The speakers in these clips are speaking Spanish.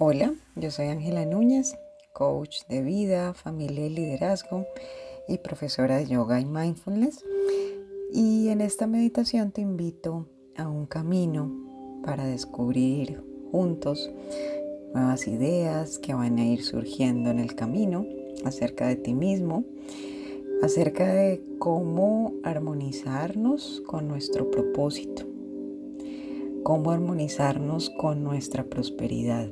Hola, yo soy Ángela Núñez, coach de vida, familia y liderazgo y profesora de yoga y mindfulness. Y en esta meditación te invito a un camino para descubrir juntos nuevas ideas que van a ir surgiendo en el camino acerca de ti mismo, acerca de cómo armonizarnos con nuestro propósito, cómo armonizarnos con nuestra prosperidad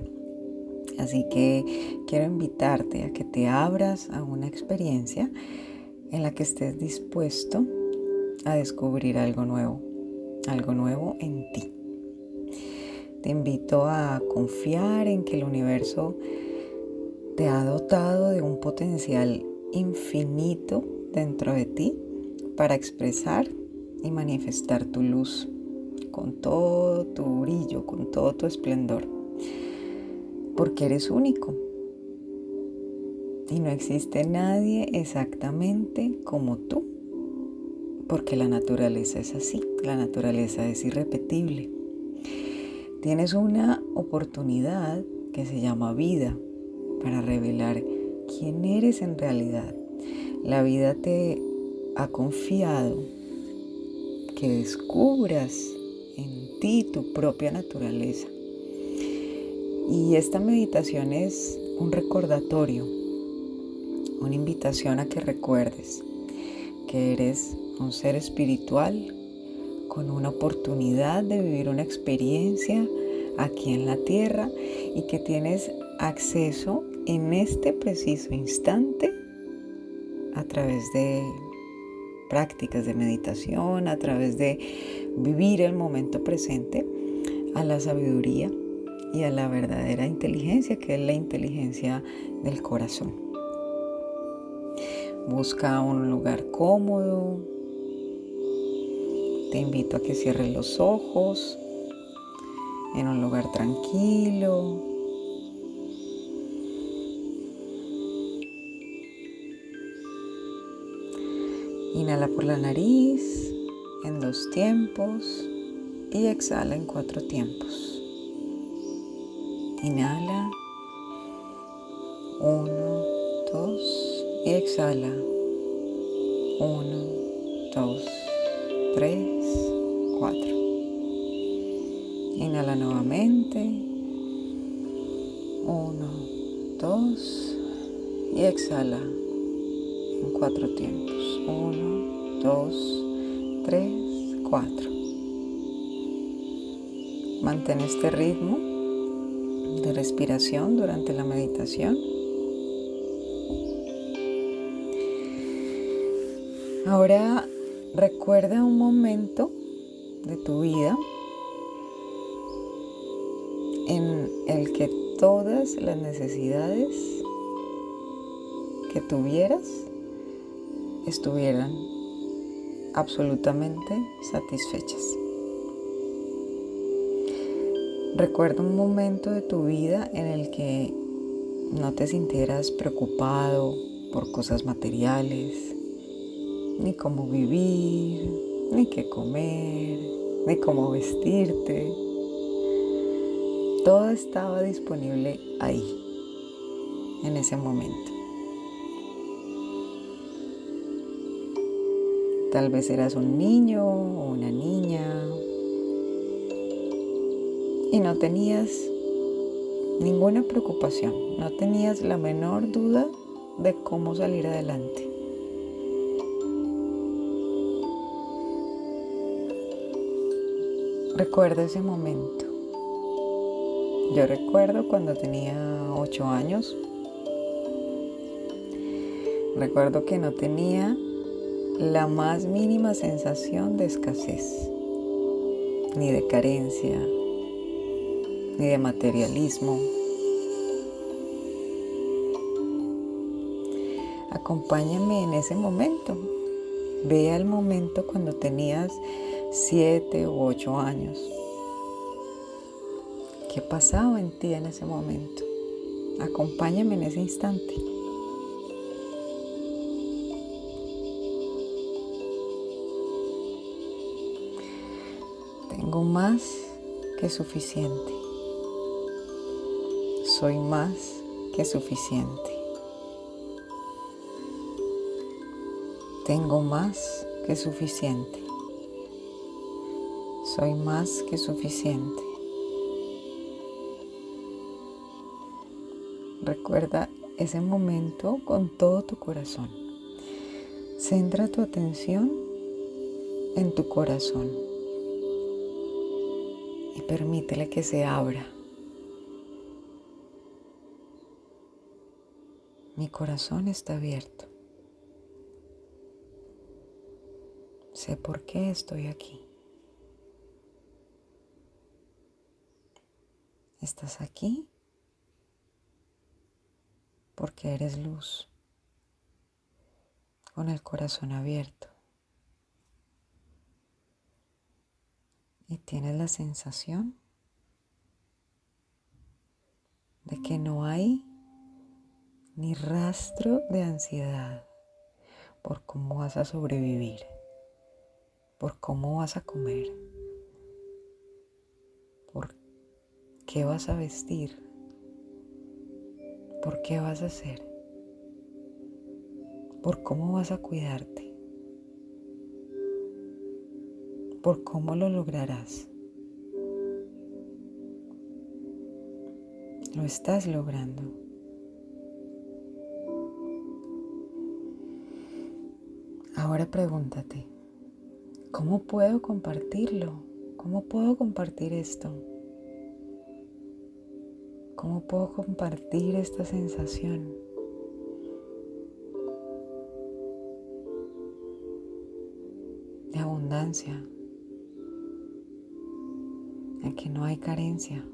Así que quiero invitarte a que te abras a una experiencia en la que estés dispuesto a descubrir algo nuevo, algo nuevo en ti. Te invito a confiar en que el universo te ha dotado de un potencial infinito dentro de ti para expresar y manifestar tu luz con todo tu brillo, con todo tu esplendor porque eres único. Y no existe nadie exactamente como tú, porque la naturaleza es así, la naturaleza es irrepetible. Tienes una oportunidad que se llama vida para revelar quién eres en realidad. La vida te ha confiado que descubras en ti tu propia naturaleza y esta meditación es un recordatorio, una invitación a que recuerdes que eres un ser espiritual con una oportunidad de vivir una experiencia aquí en la tierra y que tienes acceso en este preciso instante a través de prácticas de meditación, a través de vivir el momento presente a la sabiduría y a la verdadera inteligencia, que es la inteligencia del corazón. Busca un lugar cómodo. Te invito a que cierres los ojos en un lugar tranquilo. Inhala por la nariz en dos tiempos y exhala en cuatro tiempos. Inhala. Uno, dos. Y exhala. Uno, dos, tres, cuatro. Inhala nuevamente. Uno, dos. Y exhala en cuatro tiempos. Uno, dos, tres, cuatro. Mantén este ritmo respiración durante la meditación. Ahora recuerda un momento de tu vida en el que todas las necesidades que tuvieras estuvieran absolutamente satisfechas. Recuerda un momento de tu vida en el que no te sintieras preocupado por cosas materiales, ni cómo vivir, ni qué comer, ni cómo vestirte. Todo estaba disponible ahí, en ese momento. Tal vez eras un niño o una niña y no tenías ninguna preocupación, no tenías la menor duda de cómo salir adelante. Recuerda ese momento. Yo recuerdo cuando tenía ocho años. Recuerdo que no tenía la más mínima sensación de escasez, ni de carencia, ni de materialismo. Acompáñame en ese momento. Ve el momento cuando tenías siete u ocho años. ¿Qué pasaba en ti en ese momento? Acompáñame en ese instante. Tengo más que suficiente Soy más que suficiente. Tengo más que suficiente. Soy más que suficiente. Recuerda ese momento con todo tu corazón. Centra tu atención en tu corazón y permítele que se abra. Mi corazón está abierto. Sé por qué estoy aquí. Estás aquí porque eres luz, con el corazón abierto. Y tienes la sensación de que no hay ni rastro de ansiedad por cómo vas a sobrevivir, por cómo vas a comer, por qué vas a vestir por qué vas a hacer, por cómo vas a cuidarte, por cómo lo lograrás. Lo estás logrando. Ahora pregúntate, ¿cómo puedo compartirlo? ¿Cómo puedo compartir esto? ¿Cómo puedo compartir esta sensación? De abundancia, en que no hay carencia.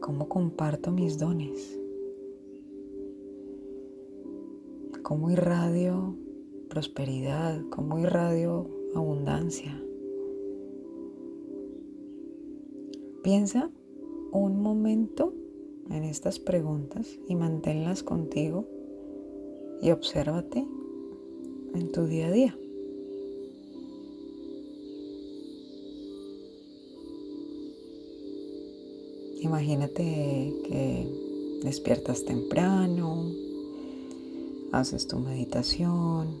¿Cómo comparto mis dones? ¿Cómo irradio prosperidad? ¿Cómo irradio abundancia? Piensa un momento en estas preguntas y manténlas contigo y obsérvate en tu día a día. Imagínate que despiertas temprano, haces tu meditación,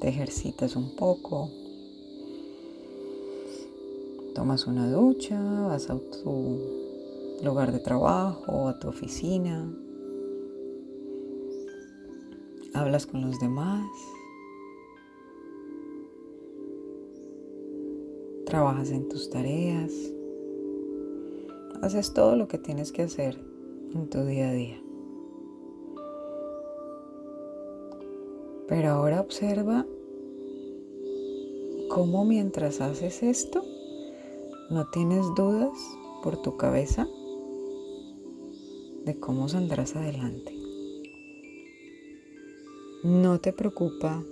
te ejercitas un poco, Tomas una ducha, vas a tu lugar de trabajo, a tu oficina, hablas con los demás, trabajas en tus tareas, haces todo lo que tienes que hacer en tu día a día. Pero ahora observa cómo mientras haces esto, ¿No tienes dudas por tu cabeza de cómo saldrás adelante? No te preocupa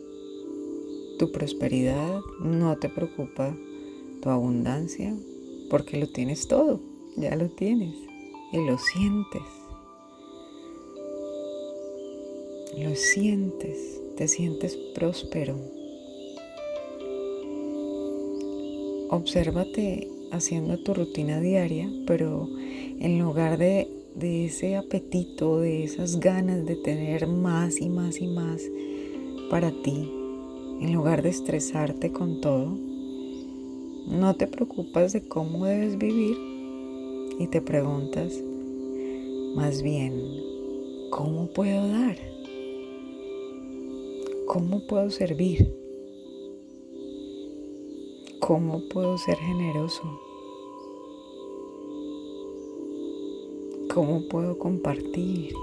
tu prosperidad, no te preocupa tu abundancia, porque lo tienes todo, ya lo tienes y lo sientes. Lo sientes, te sientes próspero. Obsérvate haciendo tu rutina diaria, pero en lugar de, ese apetito, de esas ganas de tener más y más y más para ti, en lugar de estresarte con todo, no te preocupas de cómo debes vivir y te preguntas, más bien, ¿cómo puedo dar? ¿Cómo puedo servir? ¿Cómo puedo ser generoso? ¿Cómo puedo compartir?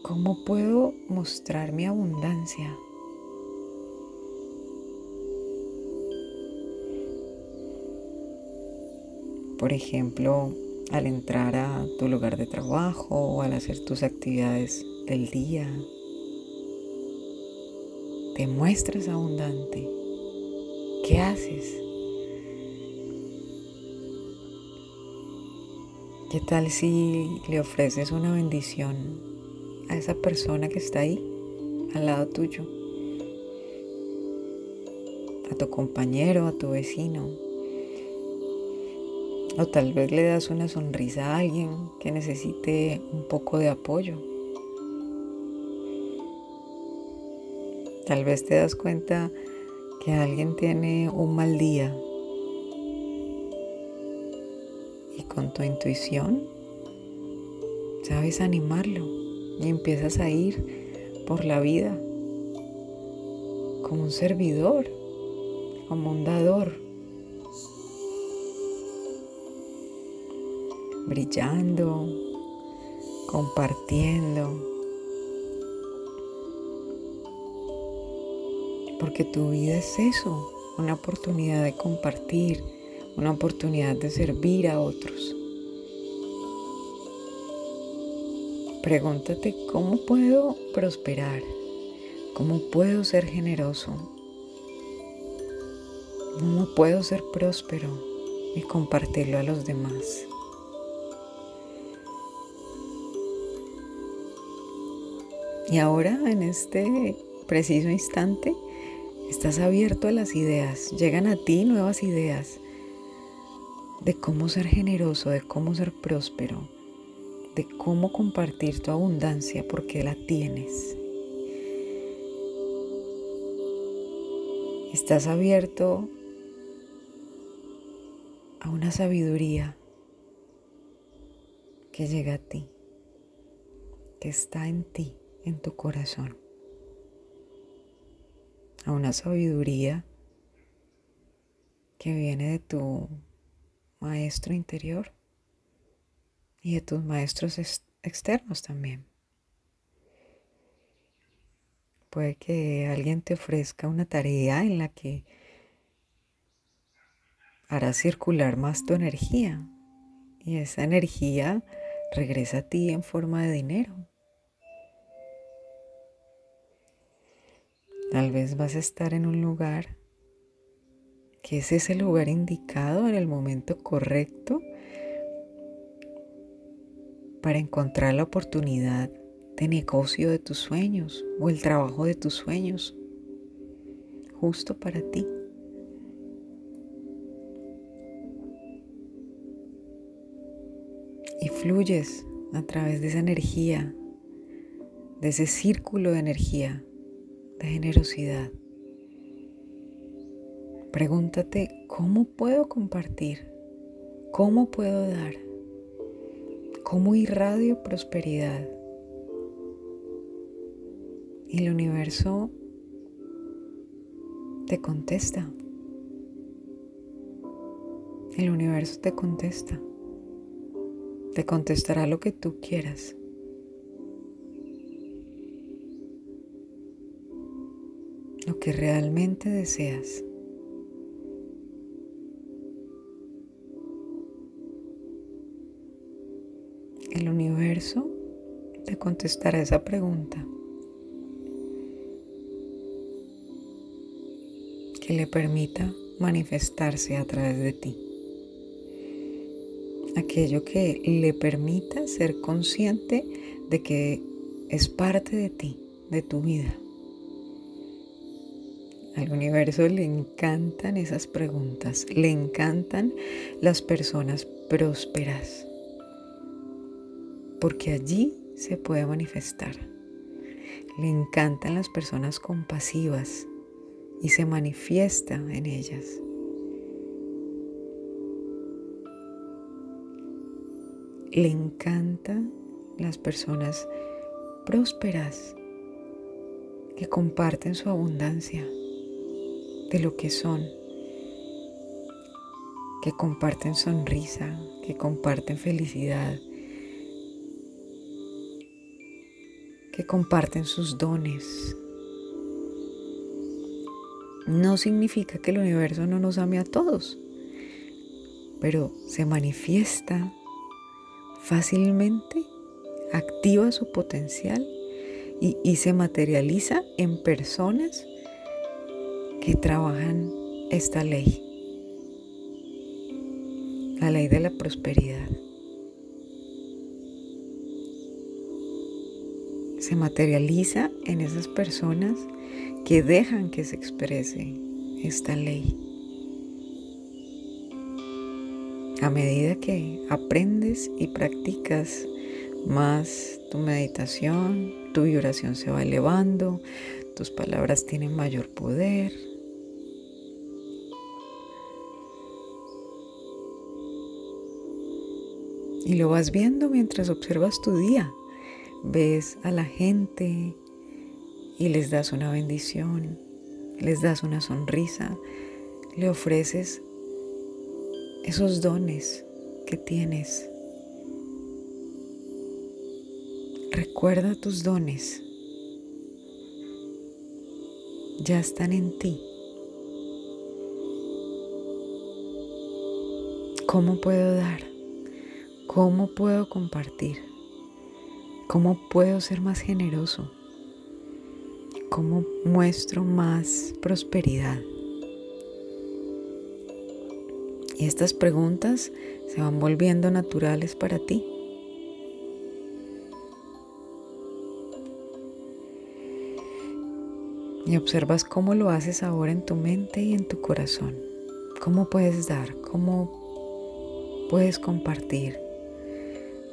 ¿Cómo puedo mostrar mi abundancia? Por ejemplo, al entrar a tu lugar de trabajo o al hacer tus actividades del día, te muestras abundante. ¿Qué haces? ¿Qué tal si le ofreces una bendición a esa persona que está ahí, al lado tuyo? a tu compañero, a tu vecino. O tal vez le das una sonrisa a alguien que necesite un poco de apoyo. Tal vez te das cuenta que alguien tiene un mal día y con tu intuición sabes animarlo y empiezas a ir por la vida como un servidor, como un dador, brillando, compartiendo. Porque tu vida es eso, una oportunidad de compartir, una oportunidad de servir a otros. Pregúntate cómo puedo prosperar, cómo puedo ser generoso, cómo puedo ser próspero y compartirlo a los demás. Y ahora, en este preciso instante, Estás abierto a las ideas, llegan a ti nuevas ideas de cómo ser generoso, de cómo ser próspero, de cómo compartir tu abundancia porque la tienes. Estás abierto a una sabiduría que llega a ti, que está en ti, en tu corazón a una sabiduría que viene de tu maestro interior y de tus maestros externos también. Puede que alguien te ofrezca una tarea en la que hará circular más tu energía y esa energía regresa a ti en forma de dinero. Tal vez vas a estar en un lugar que es ese lugar indicado en el momento correcto para encontrar la oportunidad de negocio de tus sueños o el trabajo de tus sueños justo para ti. Y fluyes a través de esa energía, de ese círculo de energía de generosidad. Pregúntate, ¿cómo puedo compartir? ¿Cómo puedo dar? ¿Cómo irradio prosperidad? Y el universo te contesta. El universo te contesta. Te contestará lo que tú quieras. Que realmente deseas. El universo te contestará esa pregunta que le permita manifestarse a través de ti. Aquello que le permita ser consciente de que es parte de ti, de tu vida. Al universo le encantan esas preguntas, le encantan las personas prósperas, porque allí se puede manifestar. Le encantan las personas compasivas y se manifiesta en ellas. Le encantan las personas prósperas que comparten su abundancia de lo que son, que comparten sonrisa, que comparten felicidad, que comparten sus dones. No significa que el universo no nos ame a todos, pero se manifiesta fácilmente, activa su potencial y, y se materializa en personas que trabajan esta ley, la ley de la prosperidad. Se materializa en esas personas que dejan que se exprese esta ley. A medida que aprendes y practicas más tu meditación, tu vibración se va elevando, tus palabras tienen mayor poder. Y lo vas viendo mientras observas tu día. Ves a la gente y les das una bendición, les das una sonrisa, le ofreces esos dones que tienes. Recuerda tus dones. Ya están en ti. ¿Cómo puedo dar? ¿Cómo puedo compartir? ¿Cómo puedo ser más generoso? ¿Cómo muestro más prosperidad? Y estas preguntas se van volviendo naturales para ti. Y observas cómo lo haces ahora en tu mente y en tu corazón. Cómo puedes dar, cómo puedes compartir,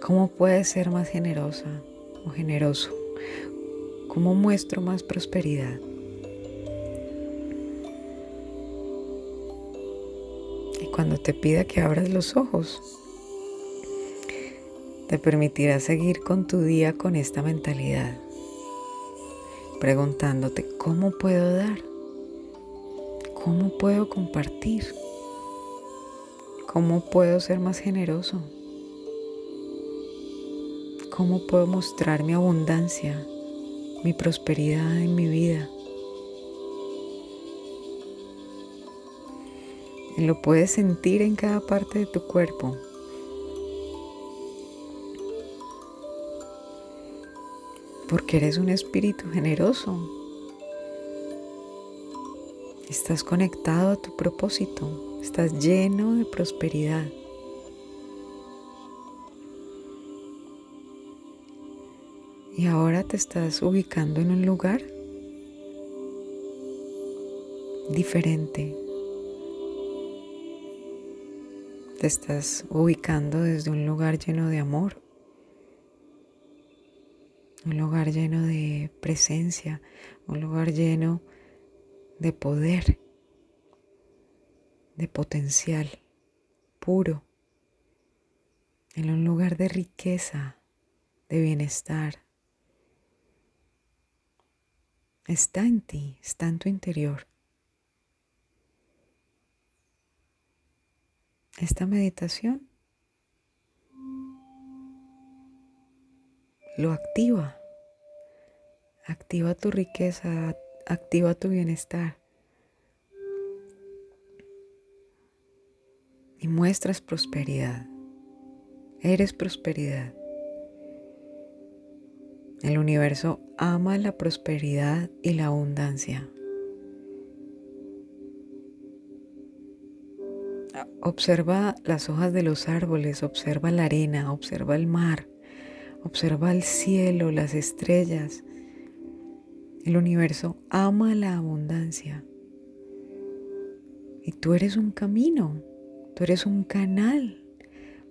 cómo puedes ser más generosa o generoso, cómo muestro más prosperidad. cuando te pida que abras los ojos, te permitirá seguir con tu día con esta mentalidad, preguntándote cómo puedo dar, cómo puedo compartir, cómo puedo ser más generoso, cómo puedo mostrar mi abundancia, mi prosperidad en mi vida. lo puedes sentir en cada parte de tu cuerpo. Porque eres un espíritu generoso. Estás conectado a tu propósito. Estás lleno de prosperidad. Y ahora te estás ubicando en un lugar diferente, te estás ubicando desde un lugar lleno de amor, un lugar lleno de presencia, un lugar lleno de poder, de potencial puro, en un lugar de riqueza, de bienestar. Está en ti, está en tu interior. esta meditación lo activa. Activa tu riqueza, activa tu bienestar. Y muestras prosperidad. Eres prosperidad. El universo ama la prosperidad y la abundancia. Observa las hojas de los árboles, observa la arena, observa el mar, observa el cielo, las estrellas. El universo ama la abundancia. Y tú eres un camino, tú eres un canal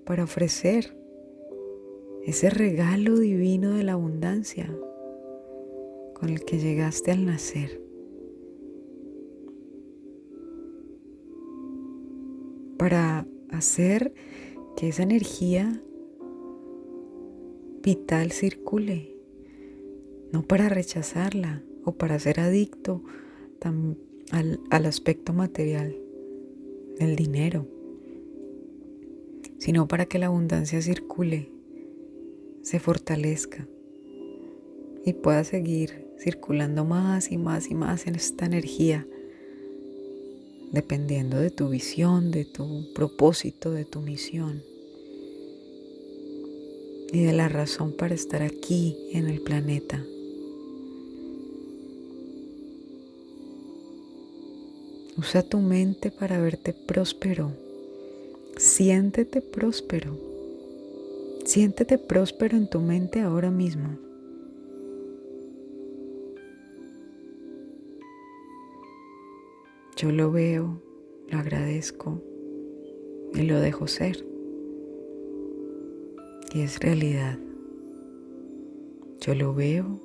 para ofrecer ese regalo divino de la abundancia con el que llegaste al nacer. para hacer que esa energía vital circule, no para rechazarla o para ser adicto al, al aspecto material del dinero, sino para que la abundancia circule, se fortalezca y pueda seguir circulando más y más y más en esta energía dependiendo de tu visión, de tu propósito, de tu misión y de la razón para estar aquí en el planeta. Usa tu mente para verte próspero. Siéntete próspero. Siéntete próspero en tu mente ahora mismo. Yo lo veo, lo agradezco y lo dejo ser. Y es realidad. Yo lo veo,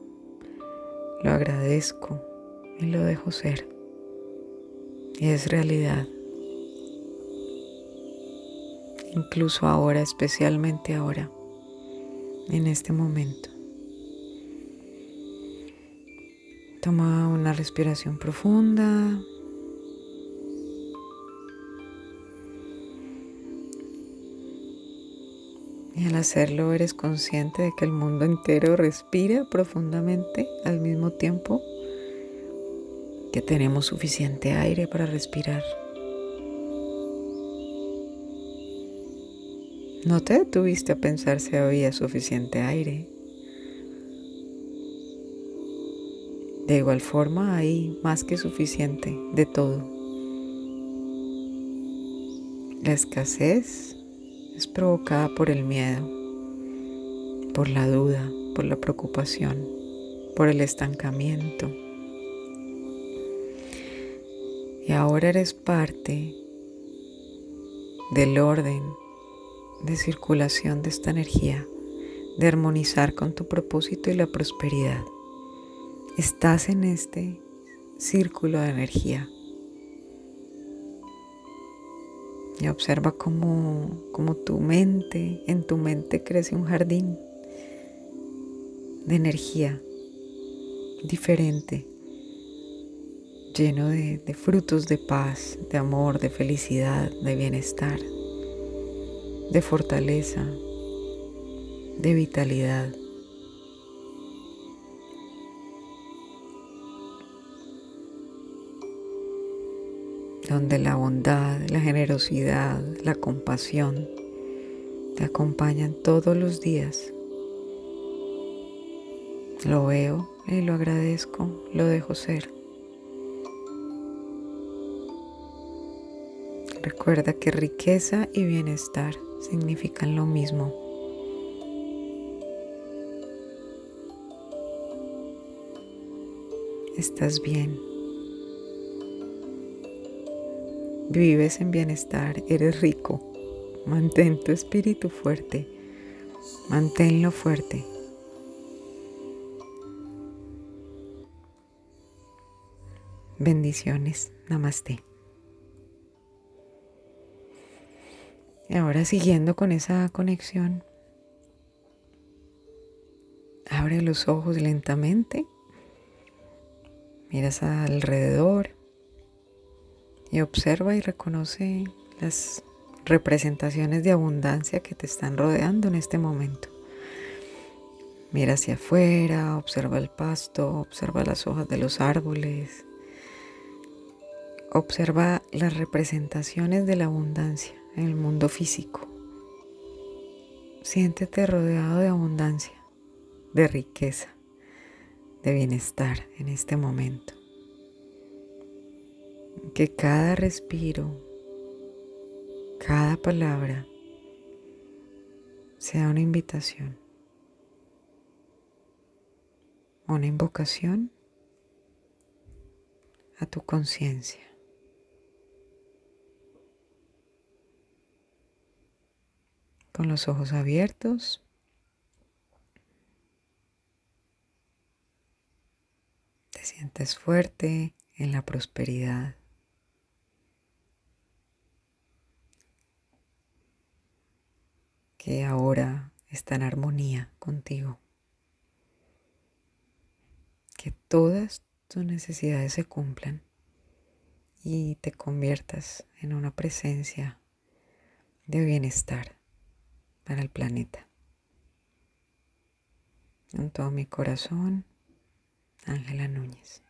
lo agradezco y lo dejo ser. Y es realidad. Incluso ahora, especialmente ahora, en este momento. Toma una respiración profunda. Y al hacerlo eres consciente de que el mundo entero respira profundamente al mismo tiempo que tenemos suficiente aire para respirar. No te detuviste a pensar si había suficiente aire. De igual forma hay más que suficiente de todo. La escasez es provocada por el miedo, por la duda, por la preocupación, por el estancamiento. Y ahora eres parte del orden de circulación de esta energía, de armonizar con tu propósito y la prosperidad. Estás en este círculo de energía. Y observa cómo, tu mente, en tu mente crece un jardín de energía diferente, lleno de frutos de paz, de amor, de felicidad, de bienestar de fortaleza, de vitalidad. donde la bondad, la generosidad, la compasión te acompañan todos los días. Lo veo y lo agradezco, lo dejo ser. Recuerda que riqueza y bienestar significan lo mismo. Estás bien. Vives en bienestar, eres rico. Mantén tu espíritu fuerte. Manténlo fuerte. Bendiciones. Namaste. Ahora siguiendo con esa conexión, abre los ojos lentamente, miras alrededor y observa y reconoce las representaciones de abundancia que te están rodeando en este momento. Mira hacia afuera, observa el pasto, observa las hojas de los árboles, observa las representaciones de la abundancia en el mundo físico. Siéntete rodeado de abundancia, de riqueza, de bienestar en este momento. Que cada respiro, cada palabra sea una invitación, una invocación a tu conciencia. Con los ojos abiertos. Te sientes fuerte en la prosperidad. que ahora está en armonía contigo. Que todas tus necesidades se cumplan y te conviertas en una presencia de bienestar para el planeta. En todo mi corazón, Ángela Núñez.